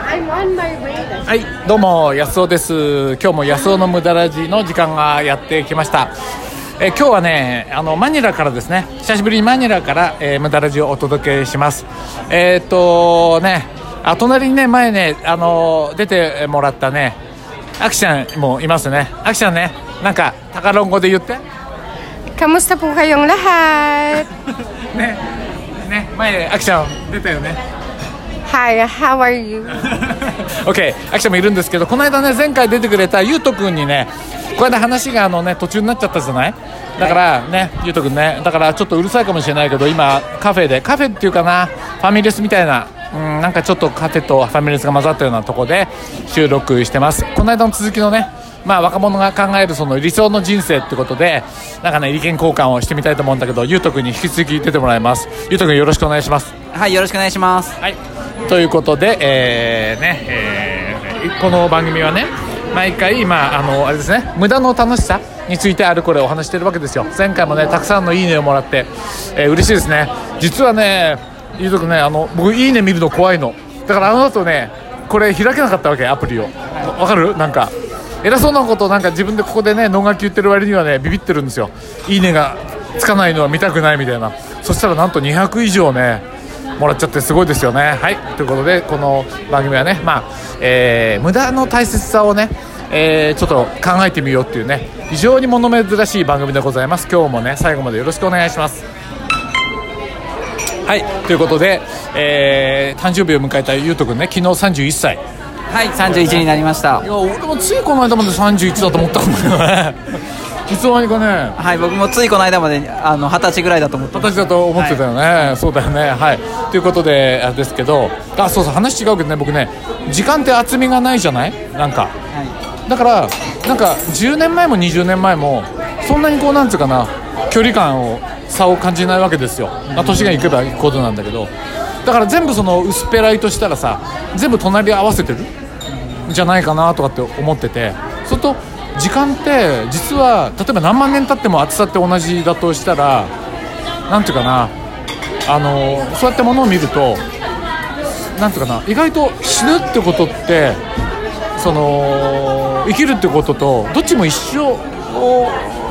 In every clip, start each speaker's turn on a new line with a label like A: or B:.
A: はいどうも安尾です。今日も安尾の無駄ラジの時間がやってきました。え今日はねあのマニラからですね。久しぶりにマニラから、えー、無駄ラジをお届けします。えー、っとねあ隣にね前ねあの出てもらったねアキちゃんもいますね。アキちゃんねなんかタカロン語で言って。
B: Kamusta po kayong lahat?
A: ねね前アキちゃん出たよね
B: Hi, how are you?
A: OK アキちゃんもいるんですけどこの間ね前回出てくれたゆうとくんにねこうやって話があのね途中になっちゃったじゃない？だからねゆうとくんねだからちょっとうるさいかもしれないけど今カフェでカフェっていうかなファミレスみたいなうんなんかちょっとカフェとファミレスが混ざったようなとこで収録してますこの間の続きのねまあ、若者が考えるその理想の人生ってことでなんかね意見交換をしてみたいと思うんだけどゆうとくんに引き続き出てもらいます。ゆうとくんよろしくお願いします。
C: はいよろしくお願いします。
A: はい。ということで、えーねえーこの番組はね毎回、まあ、あのあれですね無駄の楽しさについてあるこれお話してるわけですよ。前回もねたくさんのいいねをもらって、えー嬉しいですね。実はねゆうとくんねあの僕いいね見るの怖いの。だからあの後ねこれ開けなかったわけアプリを。わかる？なんか偉そうなことなんか自分でここでね能書き言ってる割にはねビビってるんですよ。いいねがつかないのは見たくないみたいな。そしたらなんと200以上ねもらっちゃってすごいですよね。はい。ということでこの番組はねまあ、えー無駄の大切さをねえーちょっと考えてみようっていうね非常に物珍しい番組でございます。今日もね最後までよろしくお願いします。はい。ということで、えー誕生日を迎えたゆうとくんね昨日31歳。
C: はい31になりました。
A: いや俺もついこの間まで31だと思ったんだけどね。いつの間にかね。
C: はい僕もついこの間まであの二十歳ぐらいだと思って
A: 形だと思ってたよね、そうだよね。はい。ということでですけど。あそうそう話違うけどね僕ね時間って厚みがないじゃない？なんか。
C: は
A: だからなんか10年前も20年前もそんなにこうなんつうかな距離感を差を感じないわけですよ、まあ、年がいけばいくほどなんだけどだから全部その薄っぺらいとしたらさ全部隣り合わせてる？じゃないかなとかって思ってて。それと時間って実は例えば何万年経っても厚さって同じだとしたらなんていうかなあのそうやってものを見るとなんていうかな意外と死ぬってことってその生きるってこととどっちも一緒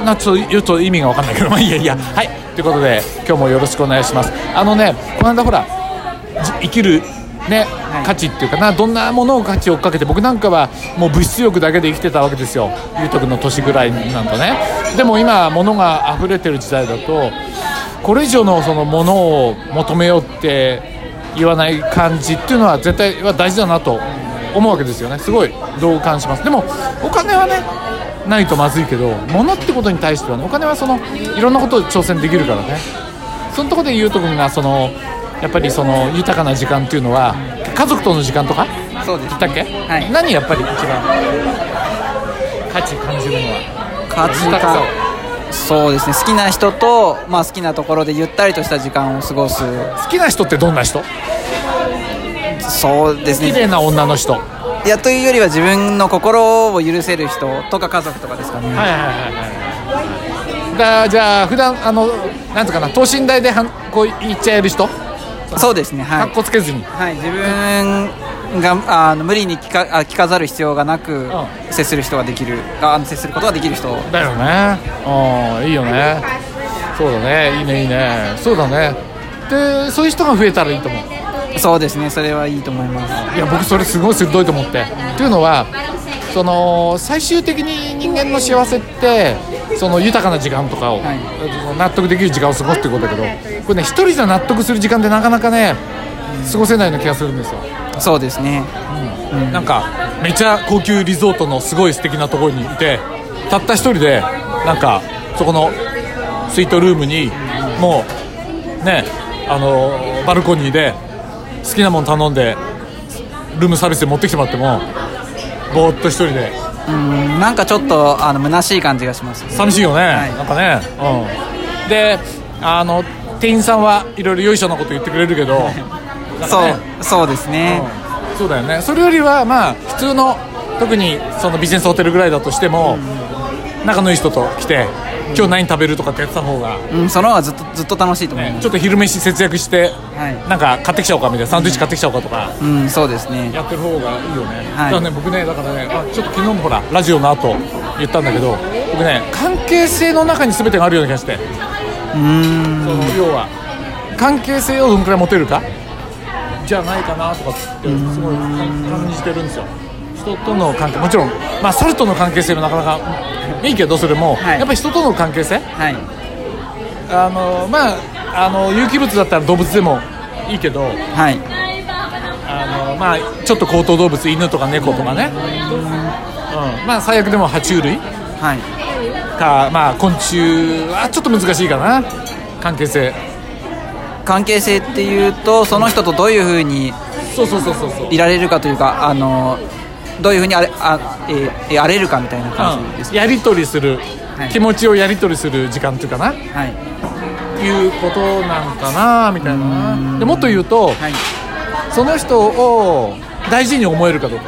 A: なちょっと言うと意味が分かんないけどまあいやいや。はい。ということで今日もよろしくお願いします。あのねこの間ほら生きるね、価値っていうかなどんなものを価値を追っかけて僕なんかはもう物質欲だけで生きてたわけですよ。ゆうとくんの年ぐらいなんとね。でも今物が溢れてる時代だとこれ以上のそのものを求めようって言わない感じっていうのは絶対は大事だなと思うわけですよね。すごい同感します。でもお金はねないとまずいけど物ってことに対してはねお金はそのいろんなことを挑戦できるからね。そのところでゆうとくんがそのやっぱりその豊かな時間っていうのは家族との時間とか？
C: いそうです
A: 言ったっけ、
C: はい。
A: 何やっぱり一番価値感じるのは？
C: 価値
A: 豊か
C: そうですね。好きな人と、まあ、好きなところでゆったりとした時間を過ごす。
A: 好きな人ってどんな人？
C: そうですね。
A: 綺麗な女の人。はい
C: いやというよりは自分の心を許せる人とか家族とかですかね、
A: はいはいはいだじゃあ普段あのなんつうかな？等身大ではんこう言っちゃえる人？
C: そうですねは
A: かっ
C: い、
A: こつけずに。
C: はい、自分があの無理に聞かあ聞かざる必要がなく、
A: う
C: 接する人ができるあ接することができる人。
A: だよね。うんいいよね。そうだね。いいねいいね。そうだね。でそういう人が増えたらいいと思う。
C: そうですね。それはいいと思います。
A: いや僕それすごい鋭いと思って。っていうのはその最終的に人間の幸せってその豊かな時間とかを、
C: はい。
A: 納得できる時間を過ごすってことだけどこれね一人じゃ納得する時間ってなかなかね過ごせないような気がするんですよ、
C: そうですね。
A: なんかめちゃ高級リゾートのすごい素敵なところにいてたった一人でなんかそこのスイートルームにもうねあのバルコニーで好きなもの頼んでルームサービスで持ってきてもらってもぼーっと一人で
C: うんなんかちょっとあの虚しい感じがします。
A: 寂しいよね、
C: はい。
A: なんかね、うん、であの店員さんはいろいろよいしょなこと言ってくれるけど、なん
C: そうそうですね、
A: うん。そうだよね。それよりはまあ普通の特にそのビジネスホテルぐらいだとしても、仲のいい人と来て今日何食べるとかってやってた方が、
C: うん、その方がずっとずっと楽しいと思い
A: ね
C: ます、
A: ちょっと昼飯節約して、
C: はい。
A: なんか買ってきちゃおうかみたいな。サンドイッチ買ってきちゃおうかとか、
C: うんそうですね。
A: やってる方がいいよね、
C: はい。
A: だからね僕ねだからねあちょっと昨日もほらラジオの後言ったんだけど僕ね関係性の中に全てがあるような気がして。
C: うーん
A: 要は関係性をどのくらい持てるか？じゃないかなとかってすごい感じてるんですよ人との関係もちろん、まあ、猿との関係性もなかなかいいけどそれも、
C: はい。
A: やっぱり人との関係性？
C: はい。
A: あのまああの有機物だったら動物でもいいけど
C: はい。
A: あのまあちょっと高等動物犬とか猫とかね、うん、まあ最悪でも爬虫類
C: はい。
A: かまあ昆虫はちょっと難しいかな。関係性。
C: 関係性っていうとその人とどういうふうに
A: そうそうそうそうそう。
C: いられるかというかあのどういうふうにあれあ、えーえー荒れるかみたいな感じです
A: うん、やり取りする、
C: はい。
A: 気持ちをやり取りする時間っていうかな。
C: はい。
A: いうことなんかなみたいな。なでもっと言うと
C: はい。
A: その人を大事に思えるかどうか、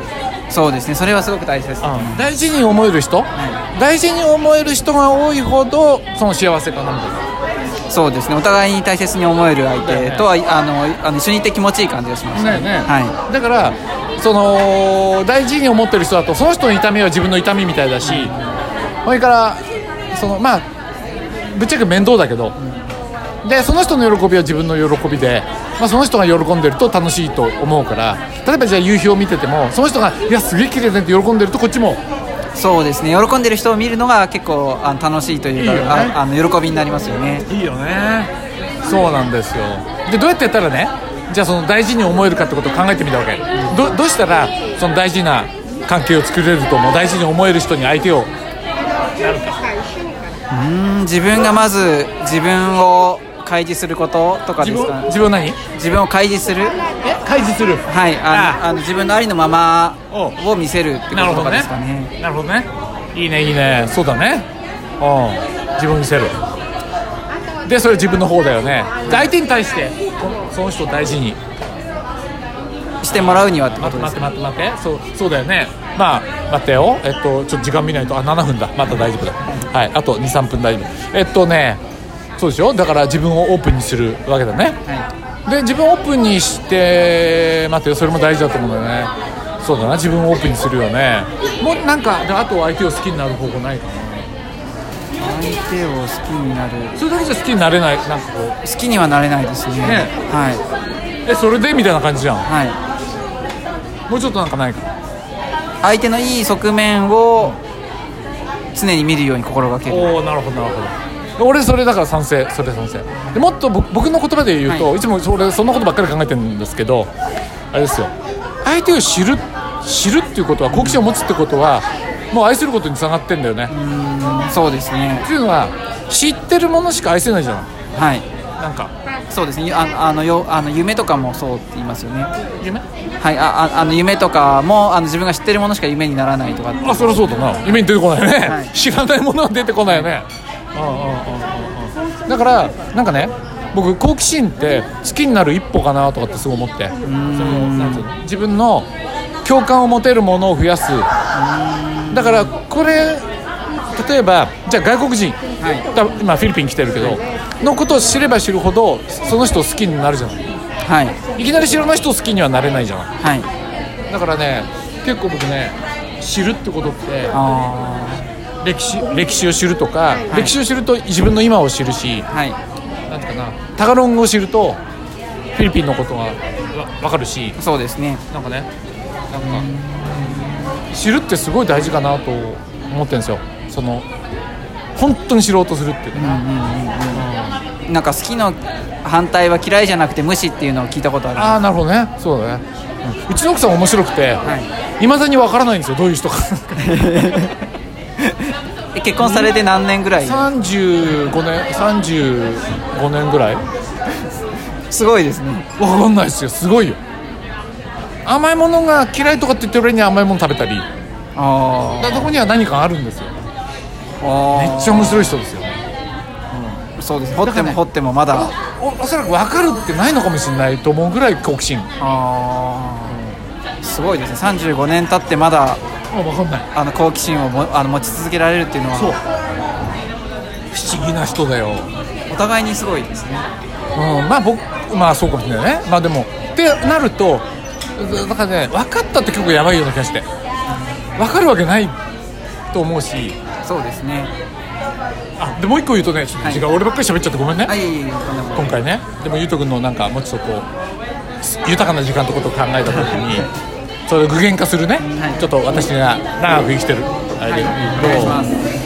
C: そうですね。それはすごく大事です、
A: うん。大事に思える人、
C: は
A: 大事に思える人が多いほどその幸せかなみたいな。
C: そうですね。お互いに大切に思える相手とは、あのあの一緒にいて気持ちいい感じがします
A: ね。えねえ。
C: は
A: だからその大事に思ってる人だとその人の痛みは自分の痛みみたいだしそれからそのまあぶっちゃけ面倒だけどでその人の喜びは自分の喜びで、まあ、その人が喜んでると楽しいと思うから例えばじゃあ夕日を見ててもその人が「いやすげえ綺麗だね」って喜んでるとこっちも
C: いそうですね。喜んでる人を見るのが結構あの楽しいというか
A: ね。
C: ああの喜びになりますよね。
A: いいよね。そうなんですよ。でどうやってやったらねじゃあその大事に思えるかってことを考えてみたわけ。どどうしたらその大事な関係を作れると思う大事に思える人に相手を
C: うん自分がまず自分を開示することとかですか？
A: 自分を何？
C: 自分を開示する？
A: え？開示する？
C: はいあのあの自分のありのまま
A: お
C: を見せるってこととか
A: なるほどね。
C: ですかね
A: なるほどね。いいねいいね。そうだね。う。ん自分を見せるでそれ自分の方だよね。で相手に対してその人を大事に。
C: してもらうにはってこ
A: 待って
C: とです
A: 待って待って待って。そうそうだよね。まあ待ってよ。えっとちょっと時間見ないとあ7分だ。まだ大丈夫だ。はい。あと23分大丈夫。えっとねそうでしょ？だから自分をオープンにするわけだね。
C: は
A: で自分をオープンにして待ってよ。それも大事だと思うんだよね。そうだな。自分をオープンにするよね。もうなんかであと相手を好きになる方法ないかな？
C: 手を好きになる。
A: それだけじゃ好きになれないなんかこ
C: 好きにはなれないですね。
A: ね。
C: は
A: うえそれでみたいな感じじゃん。
C: いはい。
A: もうちょっとなんかないか。
C: 相手のいい側面を常に見るように心がける。
A: おおなるほどなるほど。俺それだから賛成それ賛成。でもっと僕僕の言葉で言うと、、
C: はい。
A: つもそれそんなことばっかり考えてるんですけどあれですよ。相手を知る知るっていうことは好奇心を持つってことはもう愛することにつながってんだよね。
C: うん。そうですね。
A: っていうのは知ってるものしか愛せないじゃん。
C: はい。
A: なんか。
C: そうですね。ああのよあの夢とかもそうって言いますよね。
A: 夢？
C: はい。あああの夢とかもあの自分が知ってるものしか夢にならないとか。
A: あそりゃそうだな。夢に出てこないよね、
C: はい。
A: 知らないものは出てこないよね、うんうんうんうんうんだからなんかね僕好奇心って好きになる一歩かなとかってすごい思って。その自分の共感を持てるものを増やすだからこれ例えばじゃあ外国人、
C: はい。
A: だ今フィリピン来てるけどのことを知れば知るほどその人を好きになるじゃない。
C: はい。
A: いきなり知らない人を好きにはなれないじゃない。
C: はい。
A: だからね結構僕ね知るってことって
C: あ
A: 歴史歴史を知るとか、歴史を知ると自分の今を知るし
C: ーはい。
A: なんていうかなタガロン語を知るとフィリピンのことがわ分かるし
C: そうですね。
A: なんかねなんか知るってすごい大事かなと思ってるんですよ。その本当に知ろうとするっていうかな、
C: なんか好きの反対は嫌いじゃなくて無視っていうのを聞いたことある。
A: ああなるほどね。そうだね、うん。うちの奥さん面白くて、
C: はい。
A: まだに分からないんですよどういう人か。
C: え結婚されて何年ぐらい
A: ？35年35年ぐらい。
C: すごいですね。
A: 分かんないですよ。すごいよ甘いものが嫌いとかって言ってる俺に甘いもの食べたり。
C: あ
A: だそこには何かあるんですよ。
C: あ
A: めっちゃ面白い人ですよ。
C: そうです。掘っても掘ってもまだ。
A: おおそらく分かるってないのかもしれないと思うぐらい好奇心。
C: あー。すごいですね。35年経ってまだ
A: あ分かんない。
C: あの好奇心をもあの持ち続けられるっていうのは。
A: そう。不不思議な人だよ。
C: お互いにすごいですね。
A: うん、まあ僕まあそうかもしれないね。まあでもってなるとだからね分かったって結構やばいような気がして。分かるわけないと思うし。
C: そうですね。
A: あでもう一個言うとねちょっと違う、
C: はい
A: 俺ばっかり喋っちゃってごめんね、
C: あい
A: 今回ね。でもゆうとくんのなんかもうちょっとこう豊かな時間ってことを考えた時にそれを具現化するね、
C: はい。
A: ちょっと私が長く生きてる。あれで。言う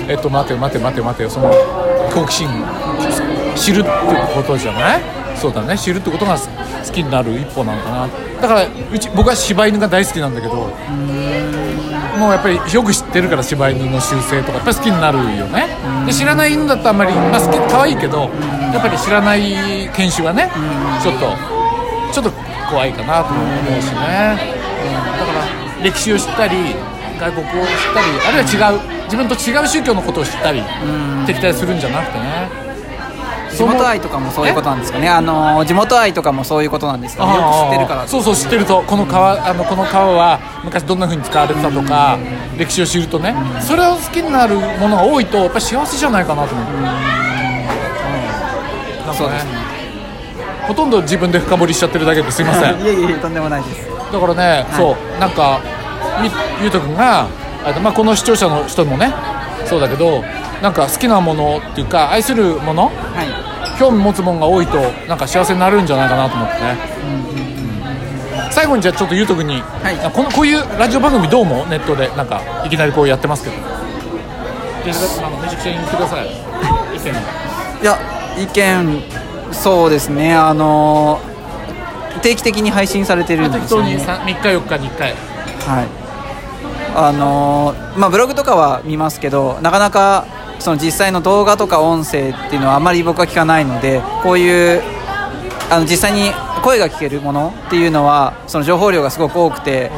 A: と、えっと待てよ待てよ待てよ待てよ。その好奇心知るってことじゃない？そうだね。知るってことが好きになる一歩なのかな。だからうち僕は柴犬が大好きなんだけどもうやっぱりよく知ってるから柴犬の習性とかやっぱり好きになるよね。で知らない犬だとあんまり、まあ、好き可愛いけどやっぱり知らない犬種はねちょっとちょっと怖いかなと思うしね、うん、だから歴史を知ったり外国を知ったりあるいは違う自分と違う宗教のことを知ったり敵対するんじゃなくてね
C: 地元愛とかもそういうことなんですかね。あの地元愛とかもそういうことなんですかね。よく知ってるから。
A: そうそう知ってると。この川あのこの川は昔どんな風に使われてたとか歴史を知るとね。それを好きになるものが多いとやっぱり幸せじゃないかなと思う、うん、ね。
C: そうですね。
A: ほとんど自分で深掘りしちゃってるだけですいません。
C: いえいえとんでもないです。
A: だからね、そう。なんかみゆうとくんがあまあ、この視聴者の人もねそうだけどなんか好きなものっていうか愛するもの
C: はい。
A: 興味持つものが多いとなんか幸せになるんじゃないかなと思ってね、うん最後にじゃあちょっとゆうとくんに、
C: はい。
A: このこういうラジオ番組どう思う？ネットでなんかいきなりこうやってますけど。めちゃくちゃ言ってください。意見
C: いや意見そうですね。あの定期的に配信されてるんで
A: 適
C: すよね。
A: 当にさ3日4日に1回。
C: はい。あのーまあブログとかは見ますけどなかなかその実際の動画とか音声っていうのはあまり僕は聞かないのでこういうあの実際に声が聞けるものっていうのはその情報量がすごく多くて